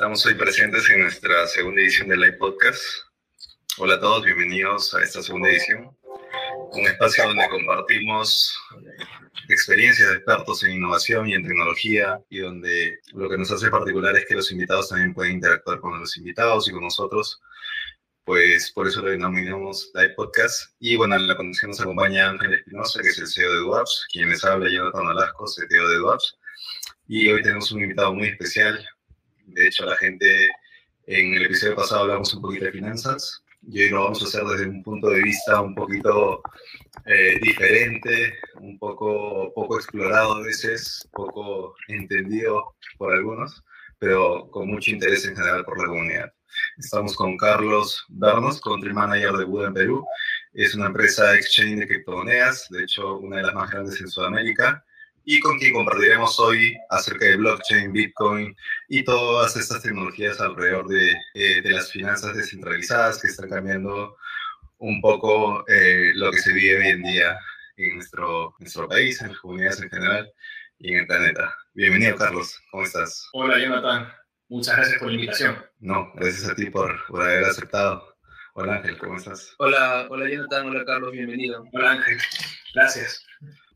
Estamos hoy presentes en nuestra segunda edición del Live Podcast. Hola a todos, bienvenidos a esta segunda edición. Un espacio donde compartimos experiencias de expertos en innovación y en tecnología y donde lo que nos hace particular es que los invitados también pueden interactuar con los invitados y con nosotros. Pues por eso lo denominamos Live Podcast. Y bueno, en la conducción nos acompaña Ángel Espinosa, que es el CEO de Dwarfs, quien les habla, Jonathan Alasco, CTO de Dwarfs. Y hoy tenemos un invitado muy especial. De hecho, la gente en el episodio pasado hablamos un poquito de finanzas y hoy lo vamos a hacer desde un punto de vista un poquito eh, diferente, un poco, poco explorado a veces, poco entendido por algunos, pero con mucho interés en general por la comunidad. Estamos con Carlos Bernos, Country Manager de Buda en Perú. Es una empresa exchange de criptomonedas, de hecho una de las más grandes en Sudamérica y con quien compartiremos hoy acerca de blockchain, Bitcoin y todas estas tecnologías alrededor de, eh, de las finanzas descentralizadas que están cambiando un poco eh, lo que se vive hoy en día en nuestro, nuestro país, en las comunidades en general y en el planeta. Bienvenido, Carlos. ¿Cómo estás? Hola, Jonathan. Muchas gracias por la invitación. No, gracias a ti por, por haber aceptado. Hola, Ángel. ¿Cómo estás? Hola, hola, Jonathan. Hola, Carlos. Bienvenido. Hola, Ángel. Gracias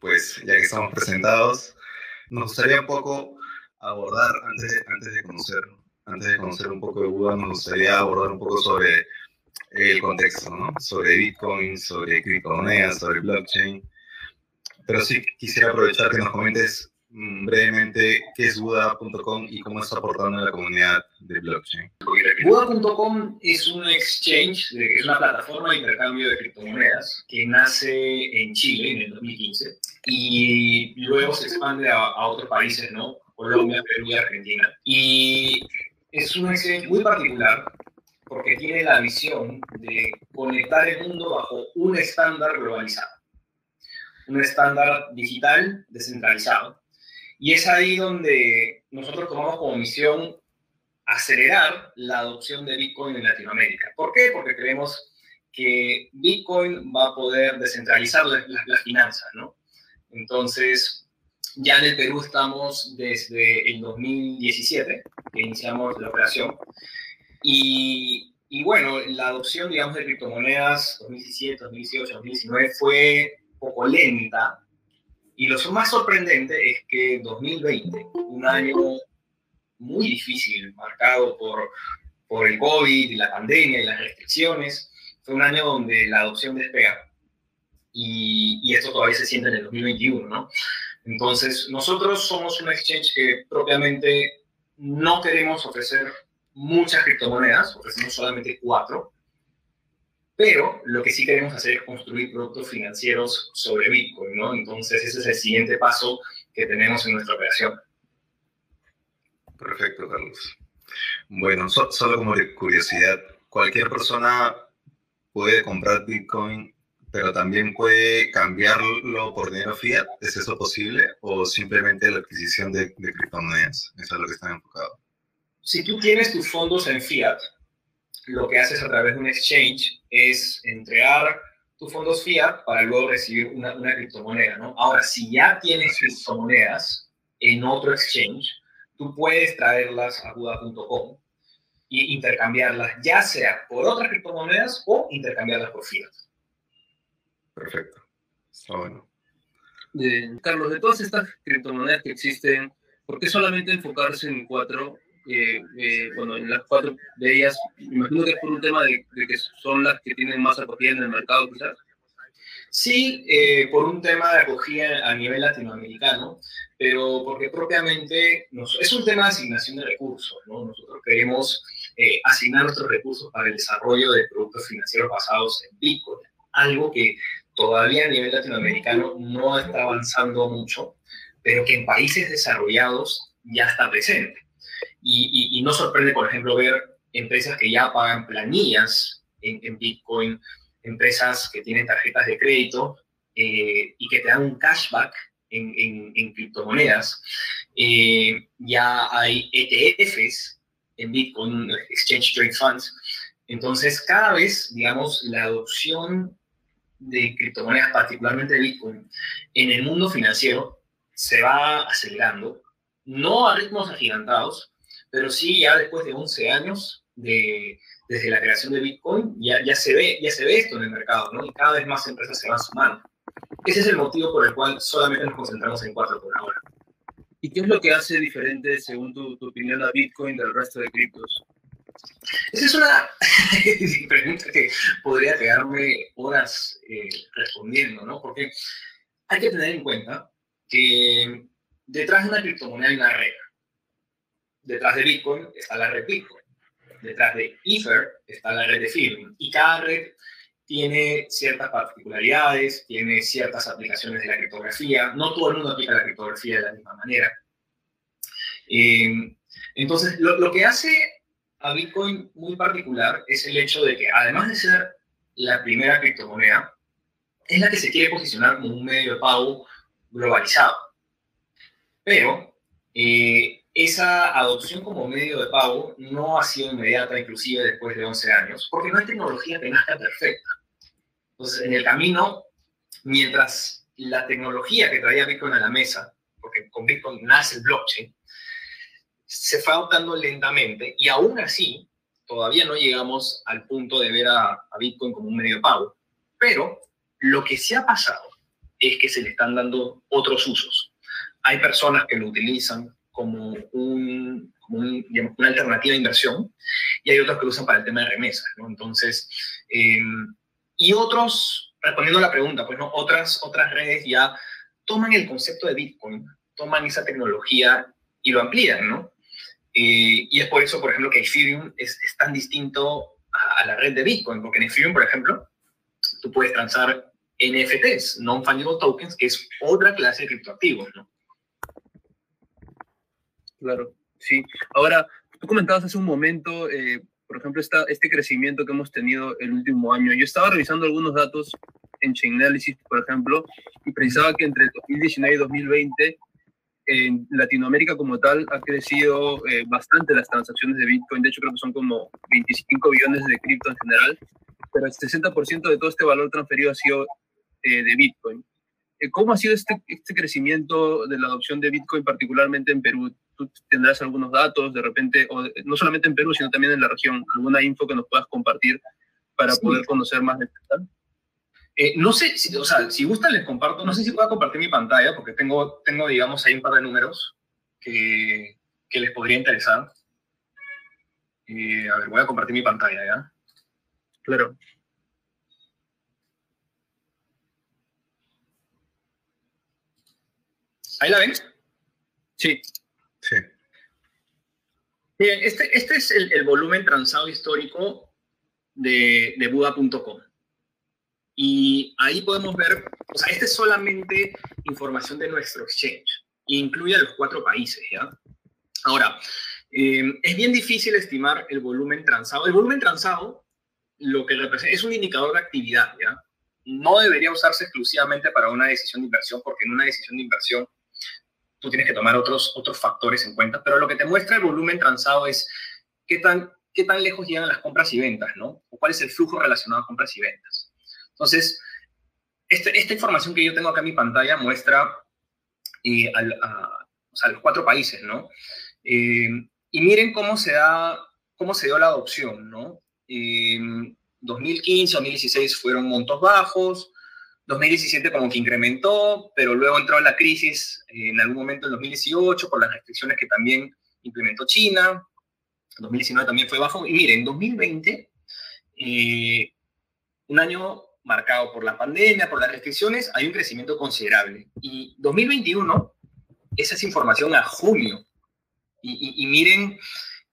pues ya que estamos presentados, nos gustaría un poco abordar, antes de, antes de, conocer, antes de conocer un poco de Buda, nos gustaría abordar un poco sobre el contexto, ¿no? Sobre Bitcoin, sobre criptomonedas, sobre blockchain. Pero sí quisiera aprovechar que nos comentes brevemente qué es Buda.com y cómo está aportando a la comunidad de blockchain. Buda.com es un exchange, es una plataforma de intercambio de criptomonedas que nace en Chile en el 2015 y luego se expande a, a otros países, ¿no? Colombia, Perú y Argentina. Y es un exchange muy particular porque tiene la visión de conectar el mundo bajo un estándar globalizado, un estándar digital descentralizado y es ahí donde nosotros tomamos como misión acelerar la adopción de Bitcoin en Latinoamérica. ¿Por qué? Porque creemos que Bitcoin va a poder descentralizar las, finanzas, ¿no? Entonces, ya en el Perú estamos desde el 2017, que iniciamos la operación, y, y bueno, la adopción, digamos, de criptomonedas 2017, 2018, 2019 fue poco lenta, y lo más sorprendente es que 2020, un año muy difícil, marcado por, por el COVID la pandemia y las restricciones, fue un año donde la adopción despega. Y, y esto todavía se siente en el 2021, ¿no? Entonces, nosotros somos un exchange que propiamente no queremos ofrecer muchas criptomonedas, ofrecemos solamente cuatro, pero lo que sí queremos hacer es construir productos financieros sobre Bitcoin, ¿no? Entonces ese es el siguiente paso que tenemos en nuestra operación. Perfecto, Carlos. Bueno, solo como curiosidad, ¿cualquier persona puede comprar Bitcoin, pero también puede cambiarlo por dinero fiat? ¿Es eso posible? ¿O simplemente la adquisición de, de criptomonedas? Eso es lo que están enfocados. Si tú tienes tus fondos en fiat, lo que haces a través de un exchange es entregar tus fondos fiat para luego recibir una, una criptomoneda, ¿no? Ahora, si ya tienes criptomonedas en otro exchange, tú puedes traerlas a Buda.com e intercambiarlas, ya sea por otras criptomonedas o intercambiarlas por fiat. Perfecto. Está bueno. Carlos, de todas estas criptomonedas que existen, ¿por qué solamente enfocarse en cuatro eh, bueno, en las cuatro de ellas, imagino que es por un tema de, que son las que tienen más acogida en el mercado, quizás. Sí, eh, por un tema de acogida a nivel latinoamericano, pero porque propiamente nos, es un tema de asignación de recursos, ¿no? Nosotros queremos eh, asignar nuestros recursos para el desarrollo de productos financieros basados en Bitcoin, algo que todavía a nivel latinoamericano no está avanzando mucho, pero que en países desarrollados ya está presente. Y, no sorprende, por ejemplo, ver empresas que ya pagan planillas en, Bitcoin, empresas que tienen tarjetas de crédito eh, y que te dan un cashback en, criptomonedas. Eh, ya hay ETFs en Bitcoin, Exchange Trade Funds. Entonces, cada vez, digamos, la adopción de criptomonedas, particularmente de Bitcoin, en el mundo financiero se va acelerando, no a ritmos agigantados, pero sí ya después de 11 años de, desde la creación de Bitcoin, ya, ya, se ve, ya se ve esto en el mercado, ¿no? Y cada vez más empresas se van sumando. Ese es el motivo por el cual solamente nos concentramos en cuatro por ahora. ¿Y qué es lo que hace diferente, según tu, tu opinión, a Bitcoin del resto de criptos? Esa es una pregunta que podría quedarme horas eh, respondiendo, ¿no? Porque hay que tener en cuenta que detrás de una criptomoneda hay una red. Detrás de Bitcoin está la red Bitcoin. Detrás de Ether está la red Ethereum. Y cada red tiene ciertas particularidades, tiene ciertas aplicaciones de la criptografía. No todo el mundo aplica la criptografía de la misma manera. Eh, entonces, lo, lo, que hace a Bitcoin muy particular es el hecho de que, además de ser la primera criptomoneda, es la que se quiere posicionar como un medio de pago globalizado. Pero eh, esa adopción como medio de pago no ha sido inmediata, inclusive después de 11 años, porque no hay tecnología que nazca perfecta. Entonces, en el camino, mientras la tecnología que traía Bitcoin a la mesa, porque con Bitcoin nace el blockchain, se fue adoptando lentamente y aún así todavía no llegamos al punto de ver a, Bitcoin como un medio de pago. Pero lo que sí ha pasado es que se le están dando otros usos. Hay personas que lo utilizan como, un, una alternativa de inversión y hay otros que lo usan para el tema de remesas, ¿no? Entonces, em, y otros, respondiendo a la pregunta, pues no, otras, otras redes ya toman el concepto de Bitcoin, toman esa tecnología y lo amplían, ¿no? Eh, y es por eso, por ejemplo, que Ethereum es, es tan distinto a, a, la red de Bitcoin, porque en Ethereum, por ejemplo, tú puedes transar NFTs, Non-Fungible Tokens, que es otra clase de criptoactivos, ¿no? Claro, sí. Ahora, tú comentabas hace un momento, eh, por ejemplo, esta, este crecimiento que hemos tenido el último año. Yo estaba revisando algunos datos en Chainalysis, por ejemplo, y precisaba que entre 2019 y 2020 en Latinoamérica como tal ha crecido eh, bastante las transacciones de Bitcoin. De hecho, creo que son como 25 billones de cripto en general, pero el 60% de todo este valor transferido ha sido eh, de Bitcoin. Eh, ¿Cómo ha sido este, este crecimiento de la adopción de Bitcoin, particularmente en Perú? ¿Tú tendrás algunos datos de repente, o no solamente en Perú, sino también en la región? ¿Alguna info que nos puedas compartir para sí. poder conocer más de esto? Eh, no sé, si, o sea, si gustan les comparto, no sé si puedo compartir mi pantalla, porque tengo, tengo digamos, ahí un par de números que, que les podría interesar. Eh, a ver, voy a compartir mi pantalla, ¿ya? Claro. ¿Ahí la ven? Sí. Sí. Bien, este, este es el, el volumen transado histórico de, de Buda.com. Y ahí podemos ver, o sea, esta es solamente información de nuestro exchange, e incluye a los cuatro países, ¿ya? Ahora, eh, es bien difícil estimar el volumen transado. El volumen transado, lo que representa, es un indicador de actividad, ¿ya? No debería usarse exclusivamente para una decisión de inversión, porque en una decisión de inversión tú tienes que tomar otros, otros factores en cuenta, pero lo que te muestra el volumen transado es qué tan, qué tan lejos llegan las compras y ventas, ¿no? O cuál es el flujo relacionado a compras y ventas. Entonces, este, esta información que yo tengo acá en mi pantalla muestra eh, a, los cuatro países, ¿no? Eh, y miren cómo se, da, cómo se dio la adopción, ¿no? Eh, 2015, 2016 fueron montos bajos, 2017 como que incrementó, pero luego entró la crisis en algún momento en 2018 por las restricciones que también implementó China, 2019 también fue bajo, y miren, en 2020, eh, un año marcado por la pandemia, por las restricciones, hay un crecimiento considerable. Y 2021, esa es información a junio. Y, y, y miren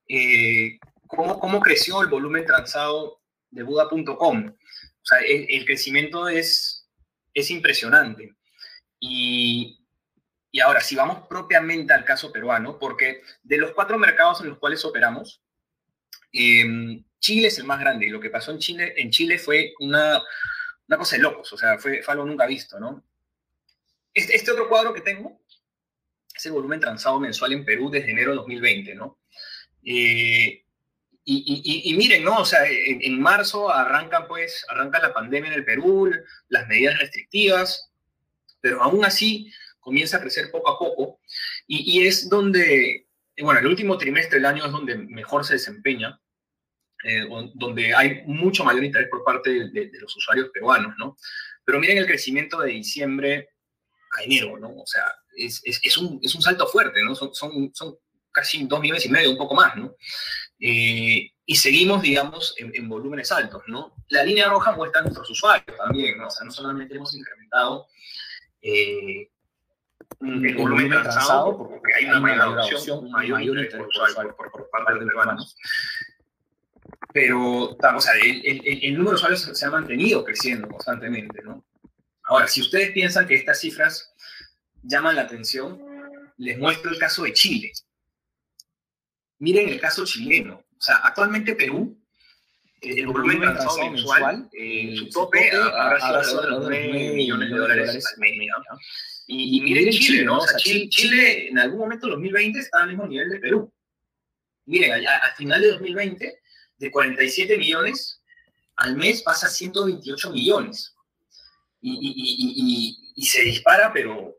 eh, cómo, cómo, creció el volumen transado de Buda.com. O sea, el, crecimiento es, es impresionante. Y, y ahora, si vamos propiamente al caso peruano, porque de los cuatro mercados en los cuales operamos, eh, Chile es el más grande. Y lo que pasó en Chile, en Chile fue una, una cosa de locos, o sea, fue, fue algo nunca visto, ¿no? Este, otro cuadro que tengo es el volumen transado mensual en Perú desde enero de 2020, ¿no? Eh, y, y, miren, ¿no? O sea, en, en, marzo arrancan, pues, arranca la pandemia en el Perú, las medidas restrictivas, pero aún así comienza a crecer poco a poco, y, es donde bueno, el último trimestre del año es donde mejor se desempeña, eh, donde hay mucho mayor interés por parte de, los usuarios peruanos, ¿no? Pero miren el crecimiento de diciembre a enero, ¿no? O sea, es, es, un, es un, salto fuerte, ¿no? Son, son, son, casi dos millones y medio, un poco más, ¿no? Eh, y seguimos, digamos, en, volúmenes altos, ¿no? La línea roja muestra a nuestros usuarios también, ¿no? O sea, no solamente hemos incrementado eh, el volumen transado, porque hay una mayor adopción, un mayor interés por, usuario, por, por parte de los peruanos, pero o sea, el, el, el, número de usuarios se ha mantenido creciendo constantemente, ¿no? Ahora, si ustedes piensan que estas cifras llaman la atención, les muestro el caso de Chile. Miren el caso chileno. O sea, actualmente Perú, eh, el volumen transado mensual, eh, su tope habrá sido de los 9 millones de dólares al mes. Y, miren Chile, ¿no? O sea, Chile, Chile en algún momento en 2020 estaba al mismo nivel de Perú. Miren, al final de 2020, de 47 millones al mes pasa a 128 millones. Y, y, y, se dispara, pero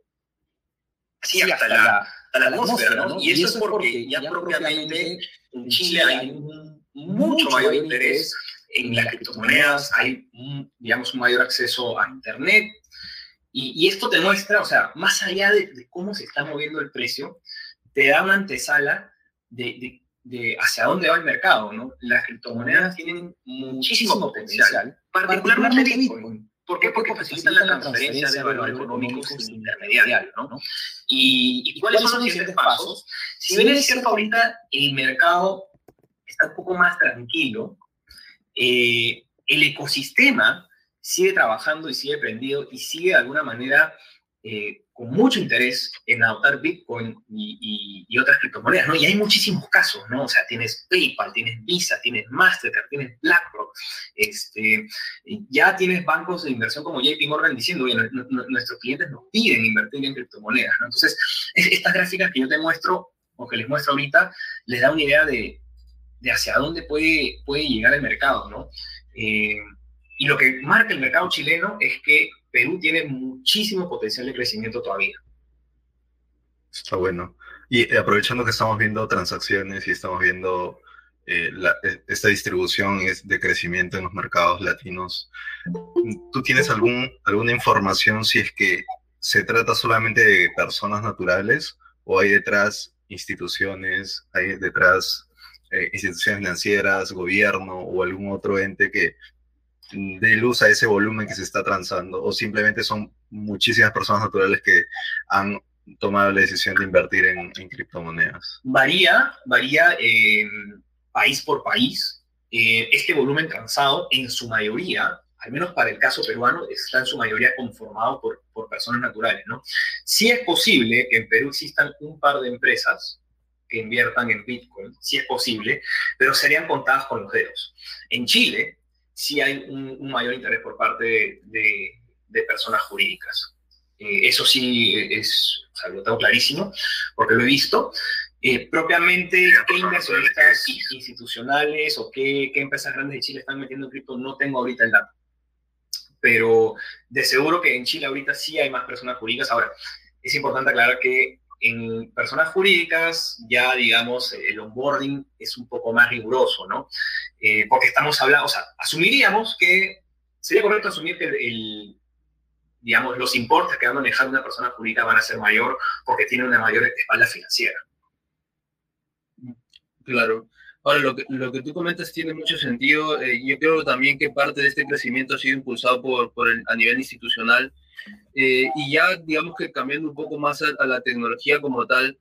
sí, hasta, la, hasta la atmósfera, ¿no? Y eso es porque ya propiamente en Chile hay un mucho mayor interés en las criptomonedas, hay, digamos, un mayor acceso a Internet. Y, esto te muestra, o sea, más allá de, cómo se está moviendo el precio, te da una antesala de, de, hacia dónde va el mercado, ¿no? Las criptomonedas tienen muchísimo potencial, particularmente Bitcoin. ¿Por qué? Porque facilitan la transferencia de valor económico sin intermediario, ¿no? ¿Y, cuáles son los siguientes pasos? Si bien es cierto ahorita el mercado está un poco más tranquilo, eh, el ecosistema sigue trabajando y sigue prendido y sigue de alguna manera eh, con mucho interés en adoptar Bitcoin y, otras criptomonedas, ¿no? Y hay muchísimos casos, ¿no? O sea, tienes PayPal, tienes Visa, tienes Mastercard, tienes BlackRock, este, ya tienes bancos de inversión como JP Morgan diciendo, oye, nuestros clientes nos piden invertir en criptomonedas, ¿no? Entonces, estas gráficas que yo te muestro, o que les muestro ahorita, les da una idea de, de hacia dónde puede, puede llegar el mercado, ¿no? Eh, y lo que marca el mercado chileno es que Perú tiene muchísimo potencial de crecimiento todavía. Está bueno. Y eh, aprovechando que estamos viendo transacciones y estamos viendo eh, eh, esta distribución de crecimiento en los mercados latinos, ¿tú tienes algún, alguna información si es que se trata solamente de personas naturales o hay detrás instituciones, hay detrás instituciones financieras, gobierno o algún otro ente que de luz a ese volumen que se está transando o simplemente son muchísimas personas naturales que han tomado la decisión de invertir en, criptomonedas? Varía, varía eh, país por país. Eh, este volumen transado en su mayoría, al menos para el caso peruano, está en su mayoría conformado por, personas naturales. ¿no? Sí es posible que en Perú existan un par de empresas que inviertan en Bitcoin, sí es posible, pero serían contadas con los dedos. En Chile, sí hay un, mayor interés por parte de, personas jurídicas. Eh, eso sí es, o sea, lo tengo clarísimo, porque lo he visto. Eh, propiamente, qué inversionistas institucionales o qué, qué, empresas grandes de Chile están metiendo en cripto, no tengo ahorita el dato. Pero de seguro que en Chile ahorita sí hay más personas jurídicas. Ahora, es importante aclarar que en personas jurídicas ya, digamos, el onboarding es un poco más riguroso, ¿no? Eh, porque estamos hablando, o sea, asumiríamos que, sería correcto asumir que el, digamos, los importes que va a manejar una persona jurídica van a ser mayor porque tiene una mayor espalda financiera. Claro. Ahora, lo que, lo que tú comentas tiene mucho sentido. Eh, yo creo también que parte de este crecimiento ha sido impulsado por, por el, a nivel institucional eh, y ya, digamos que cambiando un poco más a, la tecnología como tal,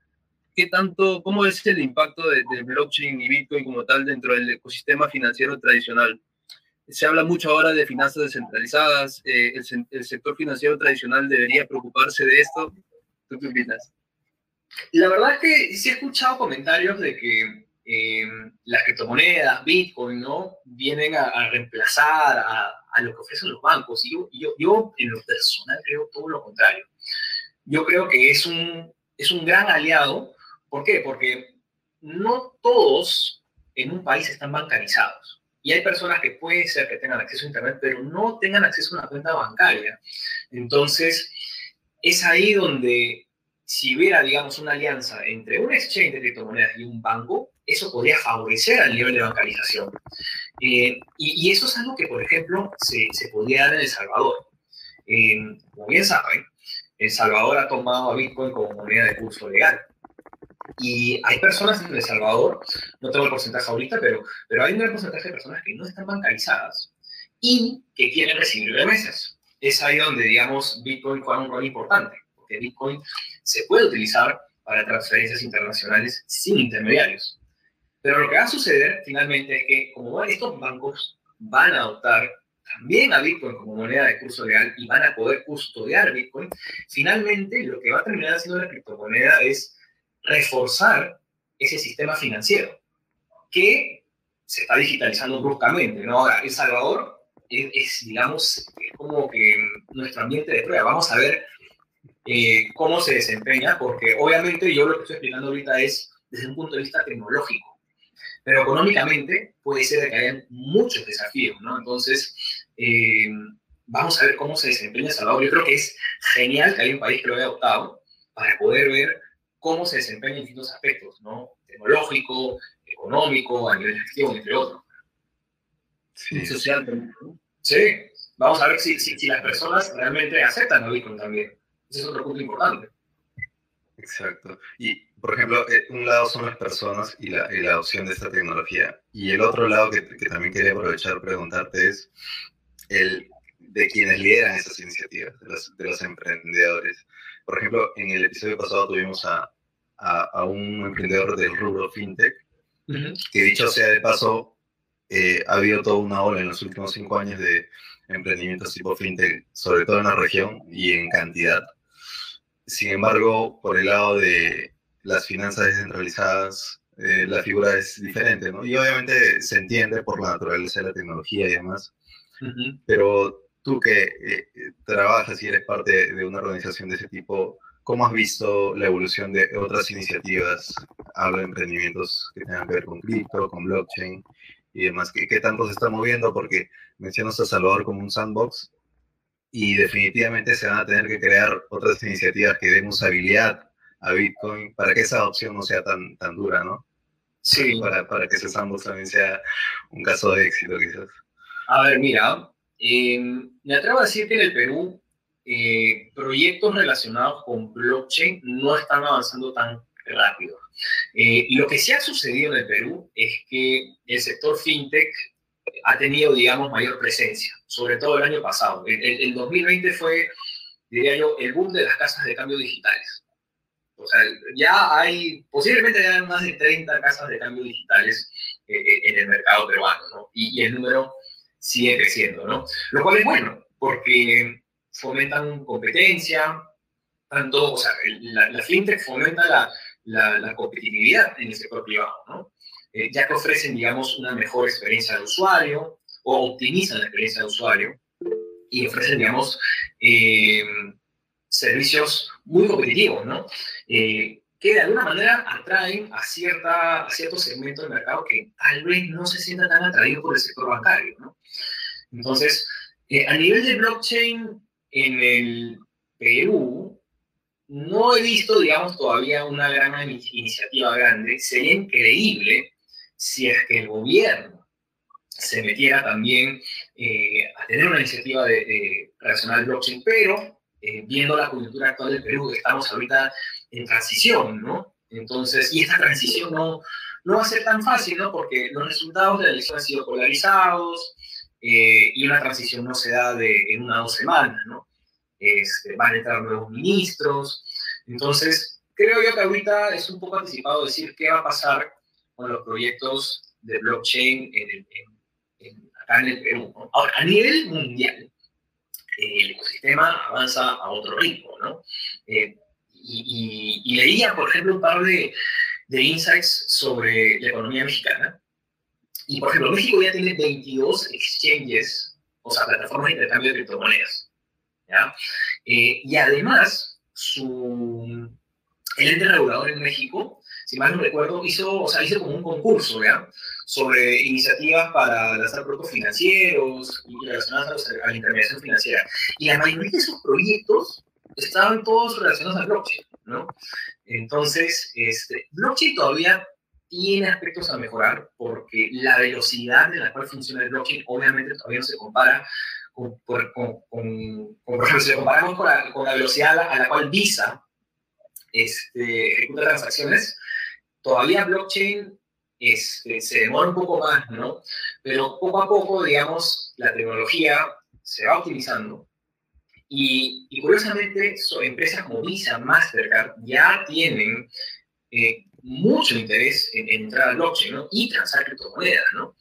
¿qué tanto, cómo es el impacto de, blockchain y Bitcoin como tal dentro del ecosistema financiero tradicional? Se habla mucho ahora de finanzas descentralizadas, eh, el, sector financiero tradicional debería preocuparse de esto. ¿Tú qué opinas? La verdad es que sí he escuchado comentarios de que eh, las criptomonedas, Bitcoin, ¿no? Vienen a reemplazar a, a lo que ofrecen los bancos. Y yo, yo, yo, en lo personal creo todo lo contrario. Yo creo que es un, es un gran aliado. ¿Por qué? Porque no todos en un país están bancarizados. Y hay personas que puede ser que tengan acceso a Internet, pero no tengan acceso a una cuenta bancaria. Entonces, es ahí donde si hubiera, digamos, una alianza entre un exchange de criptomonedas y un banco, eso podría favorecer al nivel de bancarización. Eh, y, eso es algo que, por ejemplo, se, se podría dar en El Salvador. Eh, como bien saben, El Salvador ha tomado a Bitcoin como moneda de curso legal. Y hay personas en El Salvador, no tengo el porcentaje ahorita, pero, pero hay un gran porcentaje de personas que no están bancarizadas y que quieren recibir remesas. Es ahí donde, digamos, Bitcoin juega un rol importante, Bitcoin se puede utilizar para transferencias internacionales sin intermediarios. Pero lo que va a suceder finalmente es que como estos bancos van a adoptar también a Bitcoin como moneda de curso legal y van a poder custodiar Bitcoin, finalmente lo que va a terminar haciendo la criptomoneda es reforzar ese sistema financiero que se está digitalizando bruscamente. Ahora, El Salvador es, digamos, como que nuestro ambiente de prueba. Vamos a ver eh, cómo se desempeña, porque obviamente yo lo que estoy explicando ahorita es desde un punto de vista tecnológico, pero económicamente puede ser que haya muchos desafíos, ¿no? Entonces, eh, vamos a ver cómo se desempeña Salvador. Yo creo que es genial que haya un país que lo haya adoptado para poder ver cómo se desempeña en distintos aspectos, ¿no? Tecnológico, económico, a nivel de gestión, entre otros. Sí. Social también. Sí, vamos a ver si, si, las personas realmente aceptan a Bitcoin también. Ese es otro punto importante. Exacto. Y, por ejemplo, eh, un lado son las personas y la, y la adopción de esta tecnología. Y el otro lado que, que también quería aprovechar preguntarte es el de quienes lideran esas iniciativas, de los, de los emprendedores. Por ejemplo, en el episodio pasado tuvimos a, a, un emprendedor del rubro fintech, que dicho sea de paso, eh, ha habido toda una ola en los últimos cinco años de emprendimientos tipo fintech, sobre todo en la región y en cantidad. Sin embargo, por el lado de las finanzas descentralizadas, eh, la figura es diferente, ¿no? Y obviamente se entiende por la naturaleza de la tecnología y demás, pero tú que eh, trabajas y eres parte de una organización de ese tipo, ¿cómo has visto la evolución de otras iniciativas, hablo de emprendimientos que tengan que ver con cripto, con blockchain y demás? ¿Qué, qué tanto se está moviendo? Porque mencionas a Salvador como un sandbox y definitivamente se van a tener que crear otras iniciativas que den usabilidad a Bitcoin para que esa adopción no sea tan, tan dura, ¿no? Sí. Para, para que ese sandbox también sea un caso de éxito, quizás. A ver, mira, eh, me atrevo a decir que en el Perú eh, proyectos relacionados con blockchain no están avanzando tan rápido. Eh, lo que sí ha sucedido en el Perú es que el sector fintech ha tenido, digamos, mayor presencia, sobre todo el año pasado. El, el, 2020 fue, diría yo, el boom de las casas de cambio digitales. O sea, ya hay, posiblemente ya hay más de 30 casas de cambio digitales en el mercado peruano, ¿no? Y, y el número sigue creciendo, ¿no? Lo cual es bueno, porque fomentan competencia, tanto, o sea, la, fintech fomenta la, la, competitividad en el sector privado, ¿no? Eh, ya que ofrecen, digamos, una mejor experiencia de usuario o optimizan la experiencia de usuario y ofrecen, digamos, eh, servicios muy competitivos, ¿no? Eh, que de alguna manera atraen a, cierta, a cierto segmento del mercado que tal vez no se sienta tan atraído por el sector bancario. ¿no? Entonces, eh, a nivel de blockchain en el Perú, no he visto, digamos, todavía una gran iniciativa grande. Sería increíble si es que el gobierno se metiera también eh, a tener una iniciativa de, de relacionada al blockchain, pero eh, viendo la coyuntura actual del Perú, estamos ahorita en transición, ¿no? Entonces, y esta transición no, no va a ser tan fácil, ¿no? Porque los resultados de la elección han sido polarizados eh, y una transición no se da de, en una o dos semanas, ¿no? Este, van a entrar nuevos ministros. Entonces, creo yo que ahorita es un poco anticipado decir qué va a pasar con los proyectos de blockchain en en, acá en el Perú. Ahora, a nivel mundial, el ecosistema avanza a otro ritmo, ¿no? Eh, y, leía, por ejemplo, un par de, insights sobre la economía mexicana. Y, por ejemplo, México ya tiene 22 exchanges, o sea, plataformas de intercambio de criptomonedas. Eh, y además, su, el ente regulador en México, si mal no recuerdo, hizo, o sea, hizo como un concurso, ¿ya? sobre iniciativas para lanzar productos financieros y relacionados a, la intermediación financiera. Y la mayoría de esos proyectos estaban todos relacionados al blockchain. ¿no? Entonces, este, blockchain todavía tiene aspectos a mejorar porque la velocidad en la cual funciona el blockchain obviamente todavía no se compara con, con, con, ejemplo, si comparamos con la, con la velocidad a la, cual Visa este, ejecuta transacciones, todavía blockchain este, se demora un poco más, ¿no? Pero poco a poco, digamos, la tecnología se va optimizando y, y curiosamente, empresas como Visa, Mastercard ya tienen eh, mucho interés en, entrar al blockchain ¿no? y transar criptomonedas, ¿no?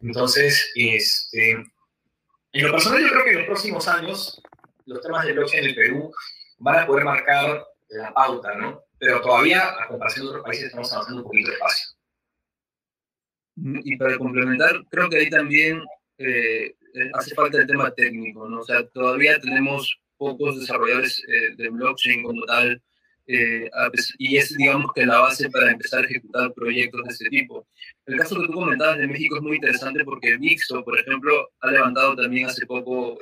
Entonces, este, en lo personal yo creo que en los próximos años los temas de blockchain en el Perú van a poder marcar la pauta, ¿no? Pero todavía, a comparación de otros países, estamos avanzando un poquito despacio. Y para complementar, creo que ahí también eh, hace falta el tema técnico, ¿no? O sea, todavía tenemos pocos desarrolladores eh, de blockchain como tal, eh, y es, digamos, que la base para empezar a ejecutar proyectos de este tipo. El caso que tú comentabas de México es muy interesante porque Mixo, por ejemplo, ha levantado también hace poco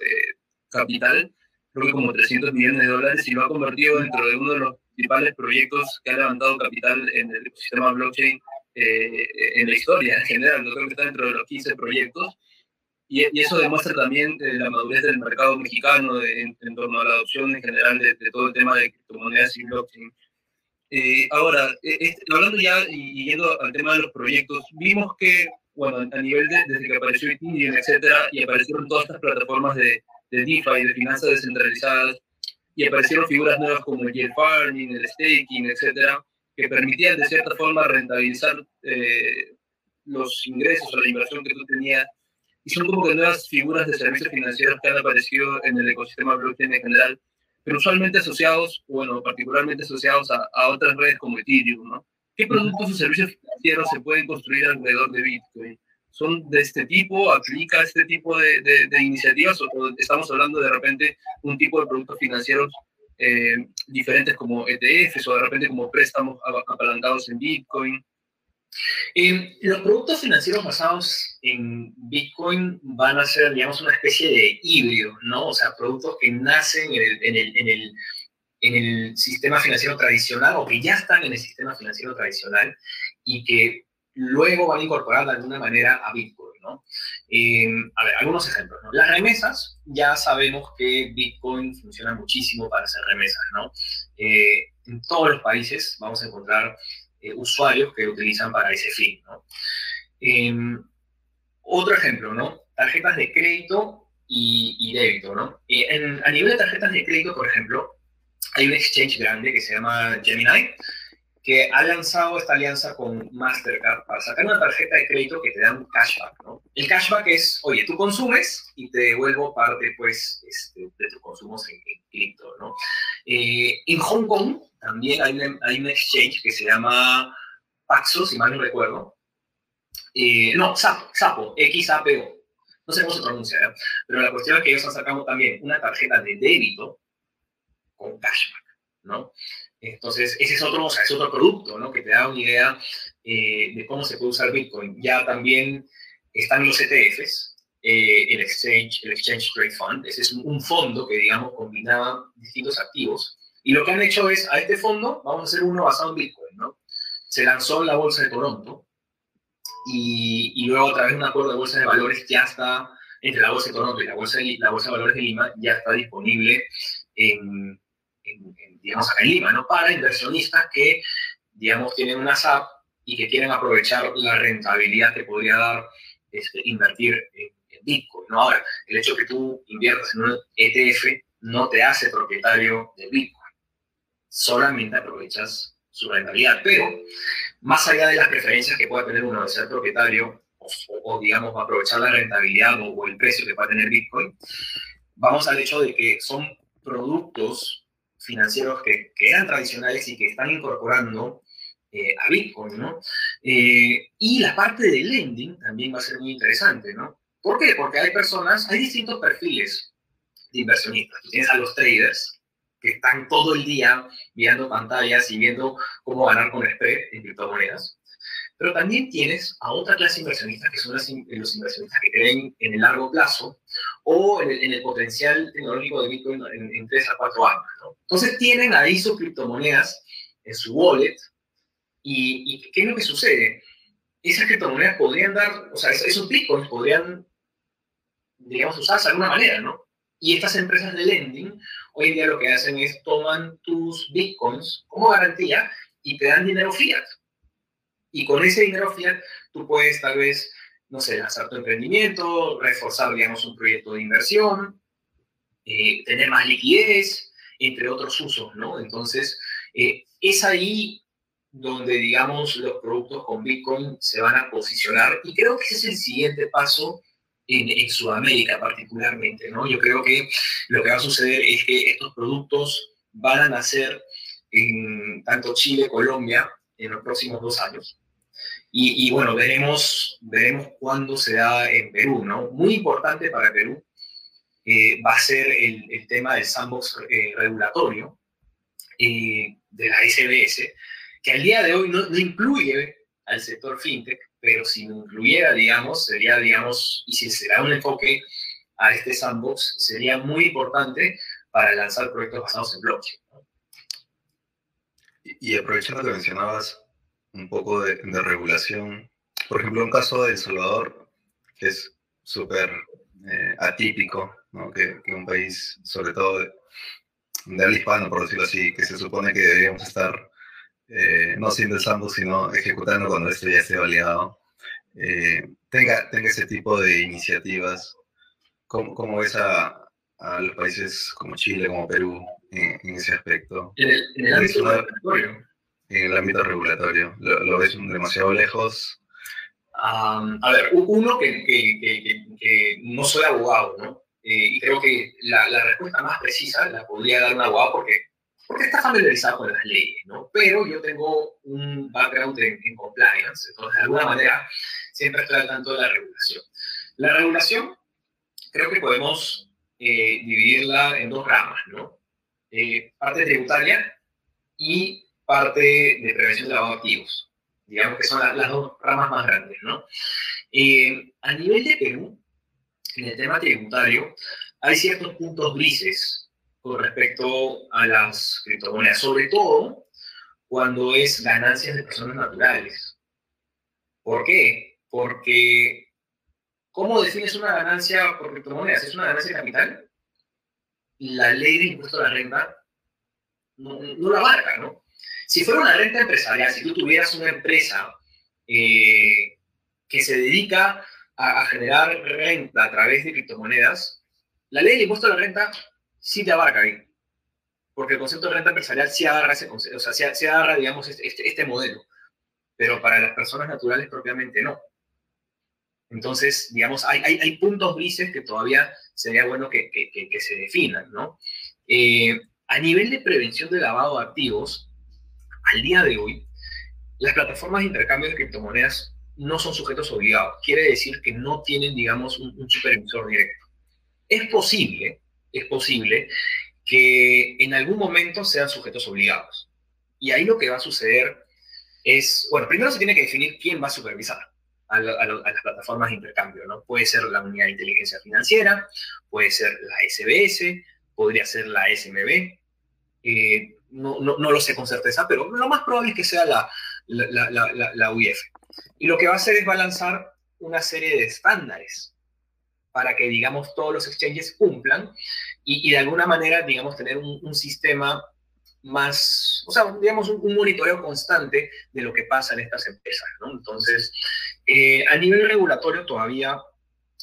capital, creo que como 300 millones de dólares, y lo ha convertido dentro de uno de los principales proyectos que ha levantado capital en el ecosistema blockchain en la historia en general. Creo que está dentro de los 15 proyectos y, eso demuestra también eh, la madurez del mercado mexicano en, torno a la adopción en general de, todo el tema de criptomonedas y blockchain. Eh, ahora, e, hablando ya y, yendo al tema de los proyectos, vimos que, bueno, a nivel de, desde que apareció Ethereum, etcétera, y aparecieron todas estas plataformas de, de DeFi, de finanzas descentralizadas, y aparecieron figuras nuevas como el farming, el staking, etcétera, que permitían de cierta forma rentabilizar eh, los ingresos o la inversión que tú tenías y son como que nuevas figuras de servicios financieros que han aparecido en el ecosistema blockchain en general, pero usualmente asociados, bueno, particularmente asociados a, a otras redes como Ethereum, ¿no? ¿Qué productos o servicios financieros se pueden construir alrededor de Bitcoin? ¿Son de este tipo? ¿Aplica este tipo de, de, iniciativas? ¿O estamos hablando de repente un tipo de productos financieros eh, diferentes como ETFs o de repente como préstamos apalancados en Bitcoin? Eh, los productos financieros basados en Bitcoin van a ser, digamos, una especie de híbrido, ¿no? O sea, productos que nacen en el, en el, en el, en el sistema financiero tradicional o que ya están en el sistema financiero tradicional y que luego van a incorporar de alguna manera a Bitcoin, ¿no? Eh, a ver, algunos ejemplos, ¿no? Las remesas, ya sabemos que Bitcoin funciona muchísimo para hacer remesas, ¿no? Eh, en todos los países vamos a encontrar eh, usuarios que lo utilizan para ese fin. ¿no? Em, otro ejemplo, ¿no? Tarjetas de crédito y, débito, ¿no? Eh, a nivel de tarjetas de crédito, por ejemplo, hay un exchange grande que se llama Gemini, que ha lanzado esta alianza con Mastercard para sacar una tarjeta de crédito que te da un cashback, ¿no? El cashback es, oye, tú consumes y te devuelvo parte, pues, este, de tus consumos en, cripto, ¿no? Eh, en Hong Kong también hay, hay un exchange que se llama Paxos, si mal no recuerdo. Eh, no, Sapo, Sapo, XAPO. No sé cómo se pronuncia, ¿eh? pero la cuestión es que ellos han sacado también una tarjeta de débito con cashback, ¿no? Entonces, ese es otro, o sea, es otro producto, ¿no? Que te da una idea eh, de cómo se puede usar Bitcoin. Ya también están los ETFs, eh, el, Exchange, el Exchange Trade Fund. Ese es un, fondo que, digamos, combinaba distintos activos. Y lo que han hecho es, a este fondo vamos a hacer uno basado en Bitcoin, ¿no? Se lanzó en la Bolsa de Toronto y, y luego a través de un acuerdo de bolsa de valores ya está, entre la Bolsa de Toronto y la Bolsa de, la bolsa de Valores de Lima, ya está disponible en digamos, acá en Lima, ¿no? Para inversionistas que, digamos, tienen una SAP y que quieren aprovechar la rentabilidad que podría dar este, invertir en, Bitcoin, ¿no? Ahora, el hecho que tú inviertas en un ETF no te hace propietario de Bitcoin, solamente aprovechas su rentabilidad, pero más allá de las preferencias que pueda tener uno de ser propietario o, o digamos, aprovechar la rentabilidad o, o el precio que pueda tener Bitcoin, vamos al hecho de que son productos financieros que, eran tradicionales y que están incorporando eh, a Bitcoin, ¿no? Eh, y la parte de lending también va a ser muy interesante, ¿no? ¿Por qué? Porque hay personas, hay distintos perfiles de inversionistas. tienes a los traders, que están todo el día viendo pantallas y viendo cómo ganar con spread en criptomonedas. Pero también tienes a otra clase de inversionistas, que son los inversionistas que creen en el largo plazo o en el, potencial tecnológico de Bitcoin en, 3 a 4 años. Entonces tienen ahí sus criptomonedas en su wallet y, ¿qué es lo que sucede? Esas criptomonedas podrían dar, o sea, esos bitcoins podrían, digamos, usarse de alguna manera, ¿no? Y estas empresas de lending hoy en día lo que hacen es toman tus bitcoins como garantía y te dan dinero fiat. Y con ese dinero tú puedes tal vez no sé, lanzar tu emprendimiento, reforzar, digamos, un proyecto de inversión, eh, tener más liquidez, entre otros usos, ¿no? Entonces, eh, es ahí donde, digamos, los productos con Bitcoin se van a posicionar y creo que ese es el siguiente paso en, en, Sudamérica particularmente, ¿no? Yo creo que lo que va a suceder es que estos productos van a nacer en tanto Chile, Colombia, en los próximos dos años. Y, bueno, veremos, veremos cuándo se da en Perú, ¿no? Muy importante para Perú eh, va a ser el, el, tema del sandbox eh, regulatorio eh, de la SBS, que al día de hoy no, no, incluye al sector fintech, pero si lo incluyera, digamos, sería, digamos, y si se da un enfoque a este sandbox, sería muy importante para lanzar proyectos basados en blockchain. Y, aprovechando que mencionabas un poco de, regulación. Por ejemplo, un caso de El Salvador, que es súper eh, atípico, ¿no? que, un país, sobre todo de, habla hispano, por decirlo así, que se supone que deberíamos estar eh, no siendo el sino ejecutando cuando esto ya esté validado, eh, tenga, tenga ese tipo de iniciativas. ¿Cómo, cómo ves a, a, los países como Chile, como Perú, en, ese aspecto? En el, en el ámbito en el ámbito regulatorio? ¿Lo, ves demasiado lejos? a ver, uno que, que, que, no soy abogado, ¿no? Eh, y creo que la, la, respuesta más precisa la podría dar un abogado porque, porque está familiarizado con las leyes, ¿no? Pero yo tengo un background en, compliance, entonces de alguna manera siempre estoy al tanto de la regulación. La regulación creo que podemos eh, dividirla en dos ramas, ¿no? Eh, parte tributaria y parte de prevención de lavado activos. Digamos que son las dos ramas más grandes, ¿no? Eh, a nivel de Perú, en el tema tributario, hay ciertos puntos grises con respecto a las criptomonedas, sobre todo cuando es ganancias de personas naturales. ¿Por qué? Porque, ¿cómo defines una ganancia por criptomonedas? ¿Es una ganancia de capital? La ley de impuesto a la renta no, no la abarca, ¿no? Si fuera una renta empresarial, si tú tuvieras una empresa eh, que se dedica a, generar renta a través de criptomonedas, la ley de impuesto a la renta sí te abarca ahí. Porque el concepto de renta empresarial sí agarra ese concepto, o sea, sí, agarra, digamos, este, este, este, modelo. Pero para las personas naturales propiamente no. Entonces, digamos, hay, puntos grises que todavía sería bueno que, se definan, ¿no? Eh, a nivel de prevención de lavado de activos, al día de hoy, las plataformas de intercambio de criptomonedas no son sujetos obligados. Quiere decir que no tienen, digamos, un, supervisor directo. Es posible, es posible que en algún momento sean sujetos obligados. Y ahí lo que va a suceder es, bueno, primero se tiene que definir quién va a supervisar a, las plataformas de intercambio, ¿no? Puede ser la unidad de inteligencia financiera, puede ser la SBS, podría ser la SMB. Eh, no, no, no, lo sé con certeza, pero lo más probable es que sea la, la, la, la, UIF. Y lo que va a hacer es va lanzar una serie de estándares para que, digamos, todos los exchanges cumplan y, de alguna manera, digamos, tener un, un, sistema más, o sea, digamos, un, monitoreo constante de lo que pasa en estas empresas. Entonces, eh, a nivel regulatorio todavía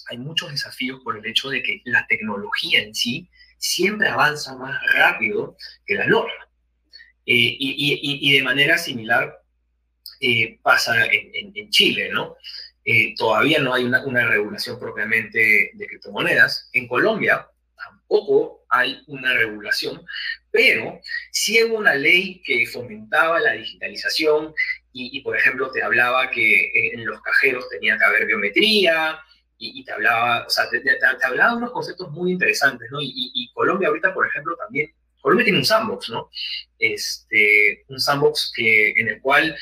hay muchos desafíos por el hecho de que la tecnología en sí siempre avanza más rápido que la norma. Eh, y, de manera similar eh, pasa en, Chile, ¿no? Eh, todavía no hay una, regulación propiamente de criptomonedas. En Colombia tampoco hay una regulación, pero sí hubo una ley que fomentaba la digitalización y, por ejemplo, te hablaba que en los cajeros tenía que haber biometría, y, te hablaba, o sea, te, hablaba unos conceptos muy interesantes, ¿no? y, Colombia ahorita, por ejemplo, también Colombia tiene un sandbox, ¿no? Este, un sandbox que, en el cual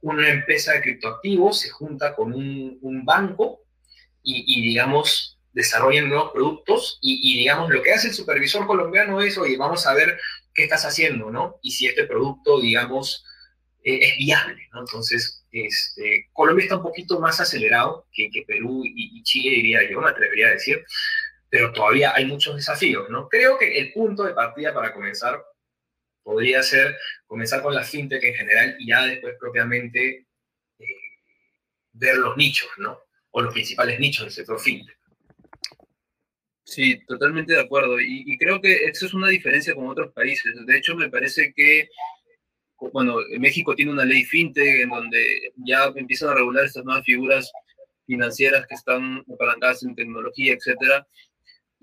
una empresa de criptoactivos se junta con un, banco y, digamos, desarrollen nuevos productos y, digamos, lo que hace el supervisor colombiano es, oye, vamos a ver qué estás haciendo, ¿no? Y si este producto, digamos, eh, es viable, ¿no? Entonces, este, Colombia está un poquito más acelerado que, Perú y, y, Chile, diría yo, me atrevería a decir, pero todavía hay muchos desafíos, ¿no? Creo que el punto de partida para comenzar podría ser comenzar con la fintech en general y ya después propiamente eh, ver los nichos, ¿no? O los principales nichos del sector fintech. Sí, totalmente de acuerdo. Y, creo que eso es una diferencia con otros países. De hecho, me parece que, bueno, México tiene una ley fintech en donde ya empiezan a regular estas nuevas figuras financieras que están apalancadas en tecnología, etcétera.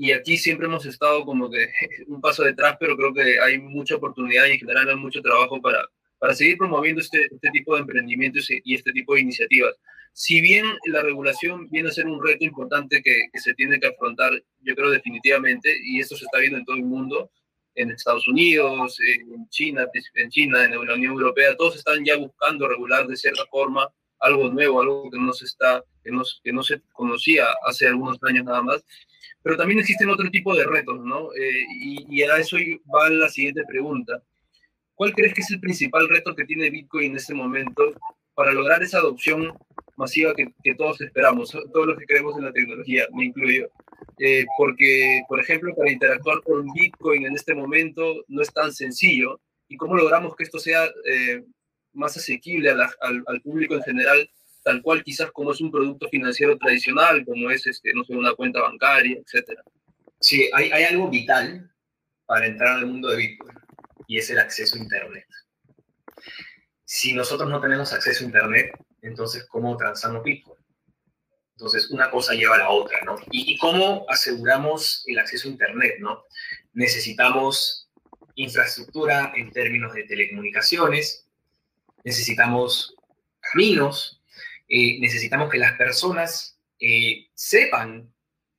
Y aquí siempre hemos estado como que un paso detrás, pero creo que hay mucha oportunidad y en general hay mucho trabajo para, para seguir promoviendo este, este tipo de emprendimientos y este tipo de iniciativas. Si bien la regulación viene a ser un reto importante que, se tiene que afrontar, yo creo definitivamente, y esto se está viendo en todo el mundo, en Estados Unidos, en China, en China, en la Unión Europea, todos están ya buscando regular de cierta forma algo nuevo, algo que no se está, que no, que no se conocía hace algunos años nada más. Pero también existen otro tipo de retos, ¿no? Eh, y, y a eso va la siguiente pregunta. ¿Cuál crees que es el principal reto que tiene Bitcoin en este momento para lograr esa adopción masiva que, que, todos esperamos, todos los que creemos en la tecnología, me incluyo. Eh, porque, por ejemplo, para interactuar con Bitcoin en este momento no es tan sencillo. ¿Y cómo logramos que esto sea eh, más asequible al, al, público en general, tal cual quizás como es un producto financiero tradicional, como es, este, no sé, una cuenta bancaria, etcétera? Sí, hay, hay algo vital para entrar al mundo de Bitcoin y es el acceso a Internet. Si nosotros no tenemos acceso a Internet, entonces, ¿cómo transamos Bitcoin? Entonces, una cosa lleva a la otra, ¿no? ¿Y, cómo aseguramos el acceso a Internet, ¿no? Necesitamos infraestructura en términos de telecomunicaciones, necesitamos caminos, eh, necesitamos que las personas eh, sepan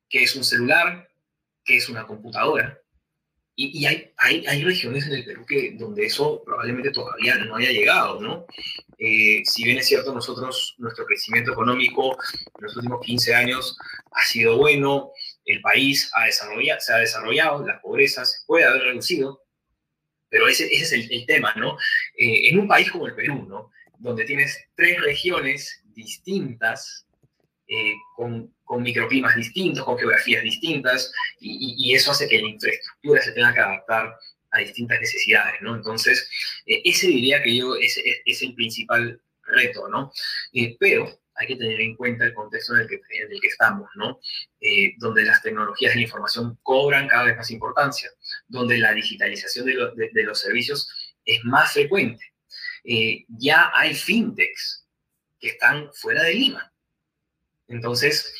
qué es un celular, qué es una computadora. Y, hay, hay, hay, regiones en el Perú que, donde eso probablemente todavía no haya llegado, ¿no? Eh, si bien es cierto, nosotros, nuestro crecimiento económico en los últimos 15 años ha sido bueno, el país ha desarrollado, se ha desarrollado, la pobreza se puede haber reducido, pero ese, ese es el, tema, ¿no? Eh, en un país como el Perú, ¿no? Donde tienes tres regiones distintas, eh, con, con, microclimas distintos, con geografías distintas, y, y, eso hace que la infraestructura se tenga que adaptar a distintas necesidades, ¿no? Entonces, eh, ese diría que yo es, es, el principal reto, ¿no? Eh, pero hay que tener en cuenta el contexto en el que, en el que estamos, ¿no? Eh, donde las tecnologías de la información cobran cada vez más importancia, donde la digitalización de, de, los servicios es más frecuente. ya hay fintechs que están fuera de Lima. Entonces,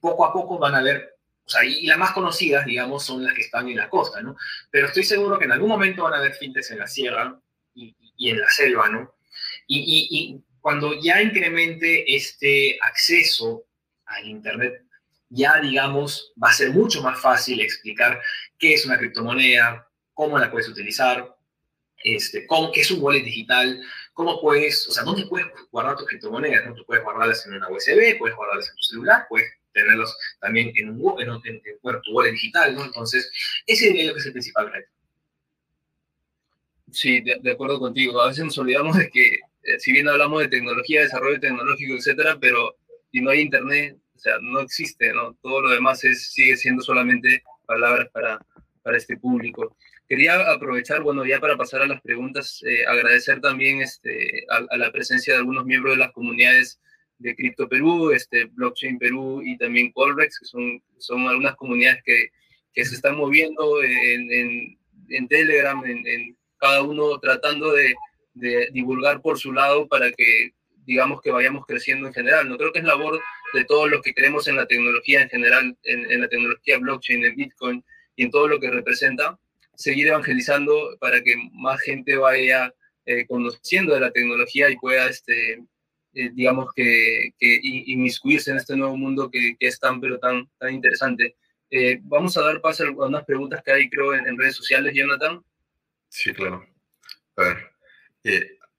poco a poco van a haber o sea, y, las más conocidas, digamos, son las que están en la costa, ¿no? Pero estoy seguro que en algún momento van a haber fintechs en la sierra y, en la selva, ¿no? Y, y, cuando ya incremente este acceso al Internet, ya, digamos, va a ser mucho más fácil explicar qué es una criptomoneda, cómo la puedes utilizar, este, cómo, qué es un wallet digital, cómo puedes, o sea, dónde puedes guardar tus criptomonedas, ¿no? Tú puedes guardarlas en una USB, puedes guardarlas en tu celular, puedes tenerlos también en un en, en, en tu wallet digital, ¿no? Entonces, ese diría yo que es el principal reto. Sí, de, acuerdo contigo. A veces nos olvidamos de que, eh, si bien hablamos de tecnología, desarrollo tecnológico, etcétera, pero si no hay internet, o sea, no existe, ¿no? Todo lo demás es, sigue siendo solamente palabras para, para este público. Quería aprovechar, bueno, ya para pasar a las preguntas, eh, agradecer también este, a, a, la presencia de algunos miembros de las comunidades de Crypto Perú, este, Blockchain Perú y también Colrex, que son, son algunas comunidades que, que se están moviendo en, en, en Telegram, en, en, cada uno tratando de, de, divulgar por su lado para que digamos que vayamos creciendo en general. No creo que es labor de todos los que creemos en la tecnología en general, en, en la tecnología blockchain, en Bitcoin y en todo lo que representa, seguir evangelizando para que más gente vaya eh, conociendo de la tecnología y pueda este, eh, digamos, que, que, inmiscuirse en este nuevo mundo que, es tan, pero tan, tan interesante. Eh, vamos a dar paso a unas preguntas que hay, creo, en, redes sociales, Jonathan. Sí, claro. A ver,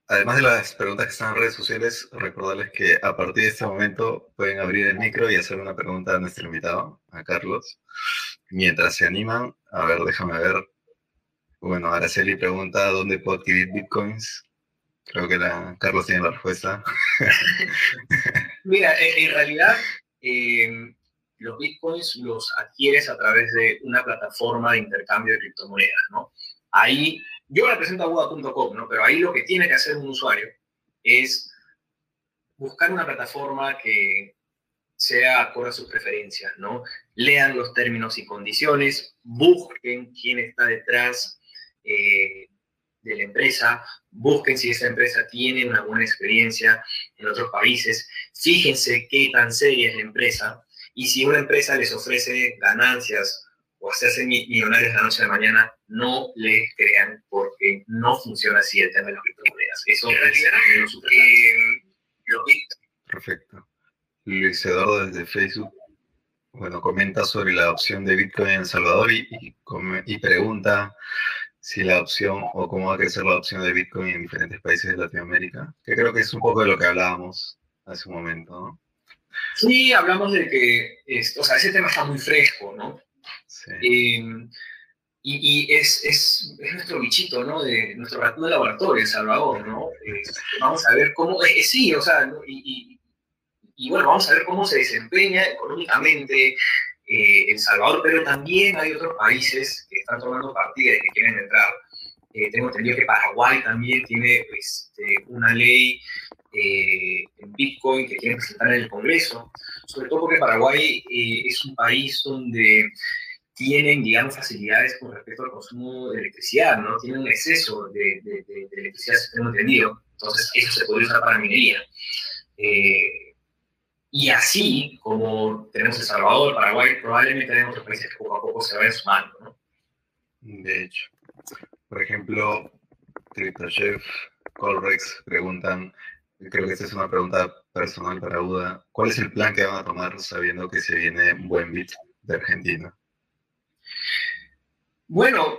además de las preguntas que están en redes sociales, recordarles que a partir de este momento pueden abrir el micro y hacer una pregunta a nuestro invitado, a Carlos. Mientras se animan, a ver, déjame ver. Bueno, Araceli pregunta, ¿dónde puedo adquirir bitcoins? Creo que la, Carlos tiene la respuesta. Mira, en, realidad em, los bitcoins los adquieres a través de una plataforma de intercambio de criptomonedas, ¿no? Ahí, yo represento a Buda.com, ¿no? Pero ahí lo que tiene que hacer un usuario es buscar una plataforma que sea acorde a sus preferencias, ¿no? Lean los términos y condiciones, busquen quién está detrás eh, de la empresa, busquen si esa empresa tiene una buena experiencia en otros países, fíjense qué tan seria es la empresa y si una empresa les ofrece ganancias o hacerse millonarios la noche de mañana, no les crean porque no funciona así el tema de las criptomonedas. Eso en realidad es eh, lo Perfecto. Luis Eduardo desde Facebook, bueno, comenta sobre la adopción de Bitcoin en El Salvador y, y pregunta si la opción o cómo va a crecer la adopción de Bitcoin en diferentes países de Latinoamérica, que creo que es un poco de lo que hablábamos hace un momento, ¿no? Sí, hablamos de que, o sea, ese tema está muy fresco, ¿no? Sí. Em, y, y es, es, es, nuestro bichito, ¿no? De nuestro ratón de laboratorio, Salvador, ¿no? vamos a ver cómo, sí, o sea, y, y, bueno, vamos a ver cómo se desempeña económicamente, eh, El Salvador, pero también hay otros países que están tomando partidas y que quieren entrar. Eh, tengo entendido que Paraguay también tiene este, una ley eh, en Bitcoin que quieren presentar en el Congreso, sobre todo porque Paraguay es un país donde tienen, digamos, facilidades con respecto al consumo de electricidad, ¿no? Tienen un exceso de, de, de, de electricidad, tengo entendido. Entonces, eso se puede usar para minería. Eh, y así, como tenemos El Salvador, Paraguay, probablemente tenemos otros países que poco a poco se vayan sumando, ¿no? De hecho. Por ejemplo, CryptoChef, Colrex preguntan, creo que esta es una pregunta personal para Uda, ¿cuál es el plan que van a tomar sabiendo que se viene un buen bit de Argentina? Bueno,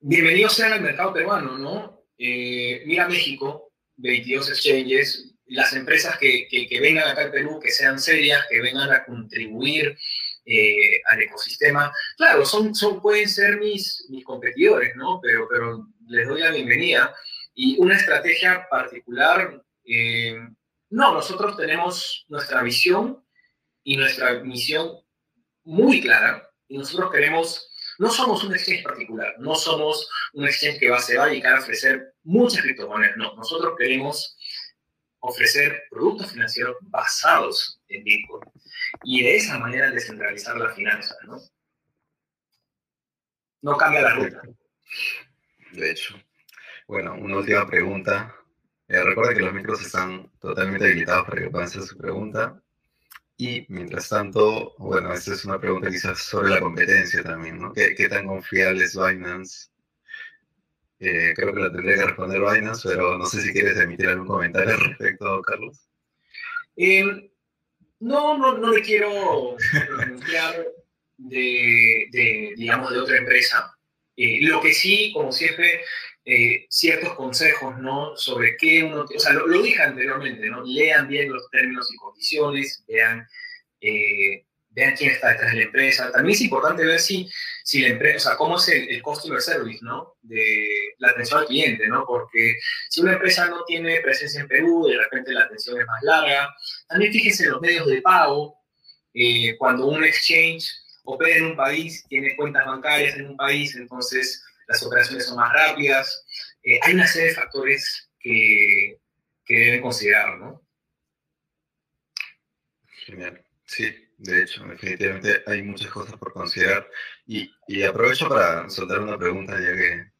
bienvenido sea al mercado peruano, ¿no? Eh, mira México, 22 exchanges, las empresas que, que, vengan acá al Perú, que sean serias, que vengan a contribuir eh, al ecosistema, claro, son, son, pueden ser mis, mis competidores, ¿no? Pero, pero les doy la bienvenida. Y una estrategia particular, eh, no, nosotros tenemos nuestra visión y nuestra misión muy clara, y nosotros queremos no somos un exchange particular, no somos un exchange que va, a va a dedicar a ofrecer muchas criptomonedas, no, nosotros queremos ofrecer productos financieros basados en Bitcoin y de esa manera descentralizar la finanza, ¿no? No cambia la ruta. De hecho. Bueno, una última pregunta. Eh, recuerda que los micros están totalmente habilitados para que puedan hacer su pregunta. Y mientras tanto, bueno, esta es una pregunta quizás sobre la competencia también, ¿no? ¿Qué, qué tan confiable es Binance eh, creo que la tendría que responder Binance, pero no sé si quieres emitir algún comentario al respecto, Carlos. Em, no, no, no le quiero pronunciar de, digamos, de otra empresa. Eh, lo que sí, como siempre, eh, ciertos consejos, ¿no? Sobre qué uno, o sea, lo, lo, dije anteriormente, ¿no? Lean bien los términos y condiciones, vean vean quién está detrás de la empresa. También es importante ver si, si la empresa, o sea, cómo es el, el, customer service, ¿no? De la atención al cliente, ¿no? Porque si una empresa no tiene presencia en Perú, de repente la atención es más larga. También fíjense en los medios de pago. Eh, cuando un exchange opera en un país, tiene cuentas bancarias en un país, entonces las operaciones son más rápidas. Eh, hay una serie de factores que, que deben considerar, ¿no? Genial. Sí, de hecho, definitivamente hay muchas cosas por considerar. Y, y aprovecho para soltar una pregunta, ya que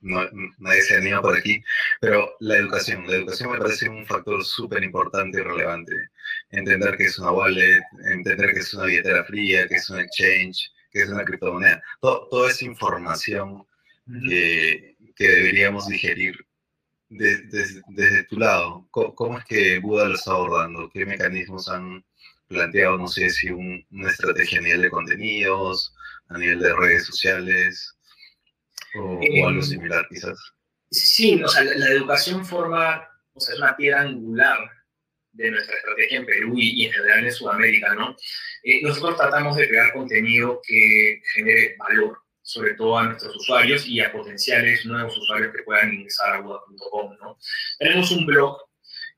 no, nadie se anima por aquí, pero la educación. La educación me parece un factor súper importante y relevante. Entender que es una wallet, entender que es una billetera fría, que es un exchange, que es una criptomoneda. Todo, toda esa información que, que deberíamos digerir desde, desde tu lado. ¿Cómo, ¿Cómo, es que Buda lo está abordando? ¿Qué mecanismos han planteado, no sé si una estrategia a nivel de contenidos, a nivel de redes sociales o, algo em, similar quizás. Sí, o sea, la, educación forma, o sea, es una piedra angular de nuestra estrategia en Perú y, en general en Sudamérica, ¿no? Eh, nosotros tratamos de crear contenido que genere valor, sobre todo a nuestros usuarios y a potenciales nuevos usuarios que puedan ingresar a Buda.com, ¿no? Tenemos un blog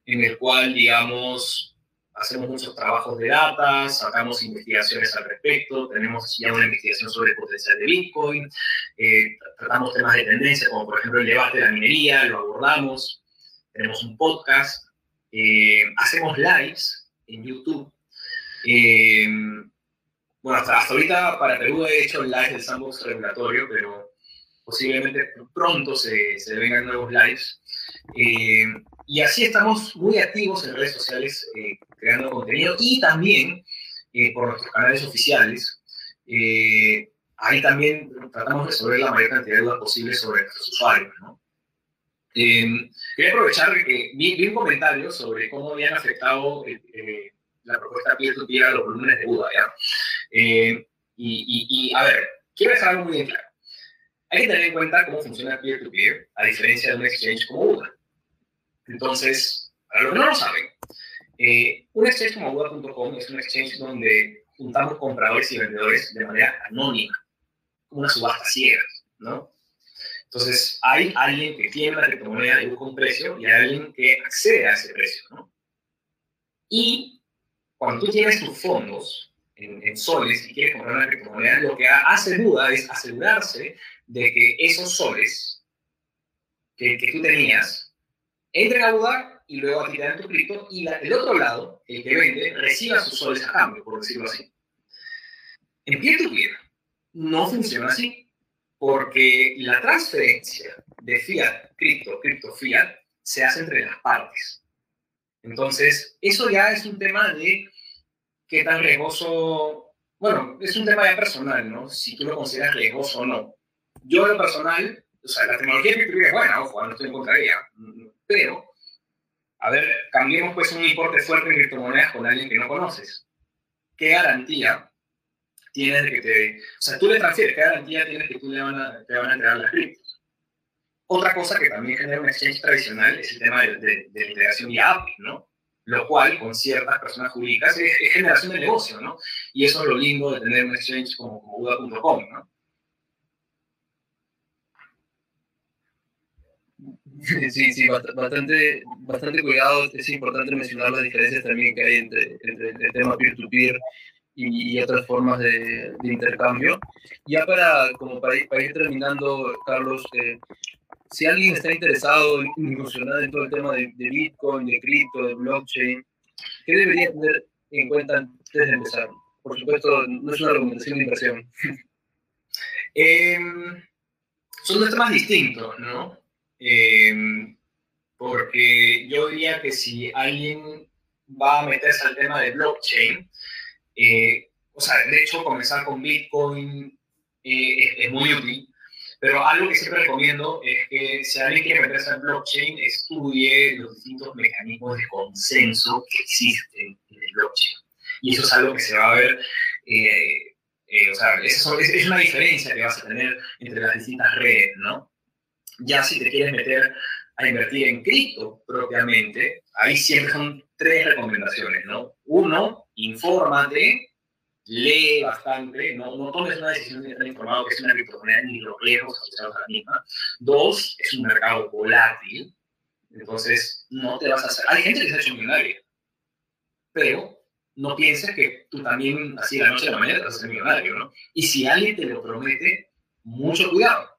en el cual, digamos, hacemos muchos trabajos de data, sacamos investigaciones al respecto, tenemos ya una investigación sobre el potencial de Bitcoin, eh, tratamos temas de tendencia, como por ejemplo el debate de la minería, lo abordamos, tenemos un podcast, eh, hacemos lives en YouTube. Eh, bueno, hasta, ahorita para Perú he hecho lives del sandbox regulatorio, pero posiblemente pronto se, se vengan nuevos lives. y así estamos muy activos en redes sociales creando contenido y también eh, por nuestros canales oficiales. Eh, ahí también tratamos de resolver la mayor cantidad de dudas posibles sobre nuestros usuarios. ¿no? Eh, quería aprovechar que vi, un comentario sobre cómo habían afectado la propuesta peer-to-peer a los volúmenes de duda. ¿ya? Y, y, a ver, quiero dejar algo muy bien claro. Hay que tener en cuenta cómo funciona peer-to-peer, a diferencia de un exchange como UDA. Entonces, para los que no lo saben, eh, un exchange como Buda.com es un exchange donde juntamos compradores y vendedores de manera anónima, como una subasta ciega, ¿no? Entonces, hay alguien que tiene una criptomoneda y busca un precio y hay alguien que accede a ese precio, ¿no? Y cuando tú tienes tus fondos en, soles y quieres comprar una criptomoneda, lo que hace Buda es asegurarse de que esos soles que, que tú tenías entren a Buda y luego a ti te dan tu cripto y el otro lado, el que vende, reciba sus soles a cambio, por decirlo así. En peer-to-peer no funciona así, porque la transferencia de fiat, cripto, cripto, fiat, se hace entre las partes. Entonces, eso ya es un tema de qué tan riesgoso, bueno, es un tema ya personal, ¿no? Si tú lo consideras riesgoso o no. Yo, en lo personal, o sea, la tecnología de peer es buena, ojo, no estoy en contra de ella, pero a ver, cambiemos pues un importe fuerte en criptomonedas con alguien que no conoces. ¿Qué garantía tienes de que te... O sea, tú le transfieres, ¿qué garantía tienes que tú le van a, te van a entregar las criptos? Otra cosa que también genera un exchange tradicional es el tema de, la integración vía API, ¿no? Lo cual, con ciertas personas jurídicas, es, generación de negocio, ¿no? Y eso es lo lindo de tener un exchange como, como ¿no? Sí, sí, bastante, bastante cuidado. Es importante mencionar las diferencias también que hay entre, entre el tema peer-to-peer y, otras formas de, intercambio. Ya para, como para, ir, terminando, Carlos, eh, si alguien está interesado en incursionar en todo el tema de, Bitcoin, de cripto, de blockchain, ¿qué debería tener en cuenta antes de empezar? Por supuesto, no es una recomendación de inversión. Em, son dos temas distintos, ¿no? Em, porque yo diría que si alguien va a meterse al tema de blockchain, eh, o sea, de hecho, comenzar con Bitcoin eh, es, muy útil, pero algo que siempre recomiendo es que si alguien quiere meterse al blockchain, estudie los distintos mecanismos de consenso que existen en el blockchain. Y eso es algo que se va a ver, eh, o sea, es, es una diferencia que vas a tener entre las distintas redes, ¿no? Ya si te quieres meter a invertir en cripto propiamente, ahí siempre son tres recomendaciones, ¿no? Uno, infórmate, lee bastante, no, no tomes una decisión de estar informado que es una criptomoneda ni los riesgos asociados a la misma. Dos, es un mercado volátil, entonces no te vas a hacer... Hay gente que se ha hecho millonaria, pero no pienses que tú también, así de la noche a la mañana, te vas a hacer millonario, ¿no? Y si alguien te lo promete, mucho cuidado,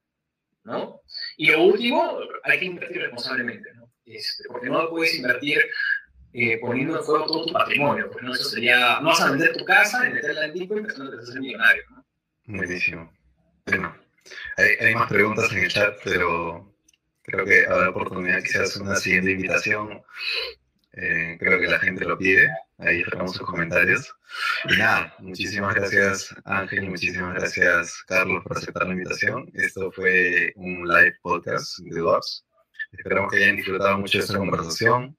¿no? Y lo último, hay que invertir responsablemente, ¿no? Este, porque no puedes invertir eh, poniendo en juego todo tu patrimonio, porque no, eso sería, no vas a vender tu casa meterla en Bitcoin pensando que vas a ser millonario, ¿no? Buenísimo. Bueno, hay, hay, más preguntas en el chat, pero creo que habrá oportunidad quizás una siguiente invitación. Eh, creo que la gente lo pide. Ahí esperamos sus comentarios. Y nada, muchísimas gracias Ángel y muchísimas gracias Carlos por aceptar la invitación. Esto fue un live podcast de Doors. Esperamos que hayan disfrutado mucho de esta conversación.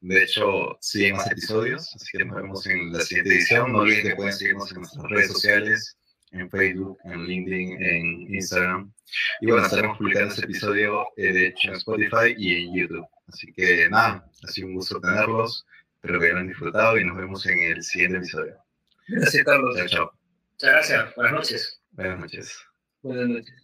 De hecho, siguen más episodios, así que nos vemos en la siguiente edición. No olviden que pueden seguirnos en nuestras redes sociales, en Facebook, en LinkedIn, en Instagram. Y bueno, estaremos publicando este episodio, eh, de hecho, en Spotify y en YouTube. Así que nada, ha sido un gusto tenerlos. Espero que hayan disfrutado y nos vemos en el siguiente episodio. Gracias, Carlos. Chao, chao. Muchas gracias. Buenas noches. Buenas noches. Buenas noches.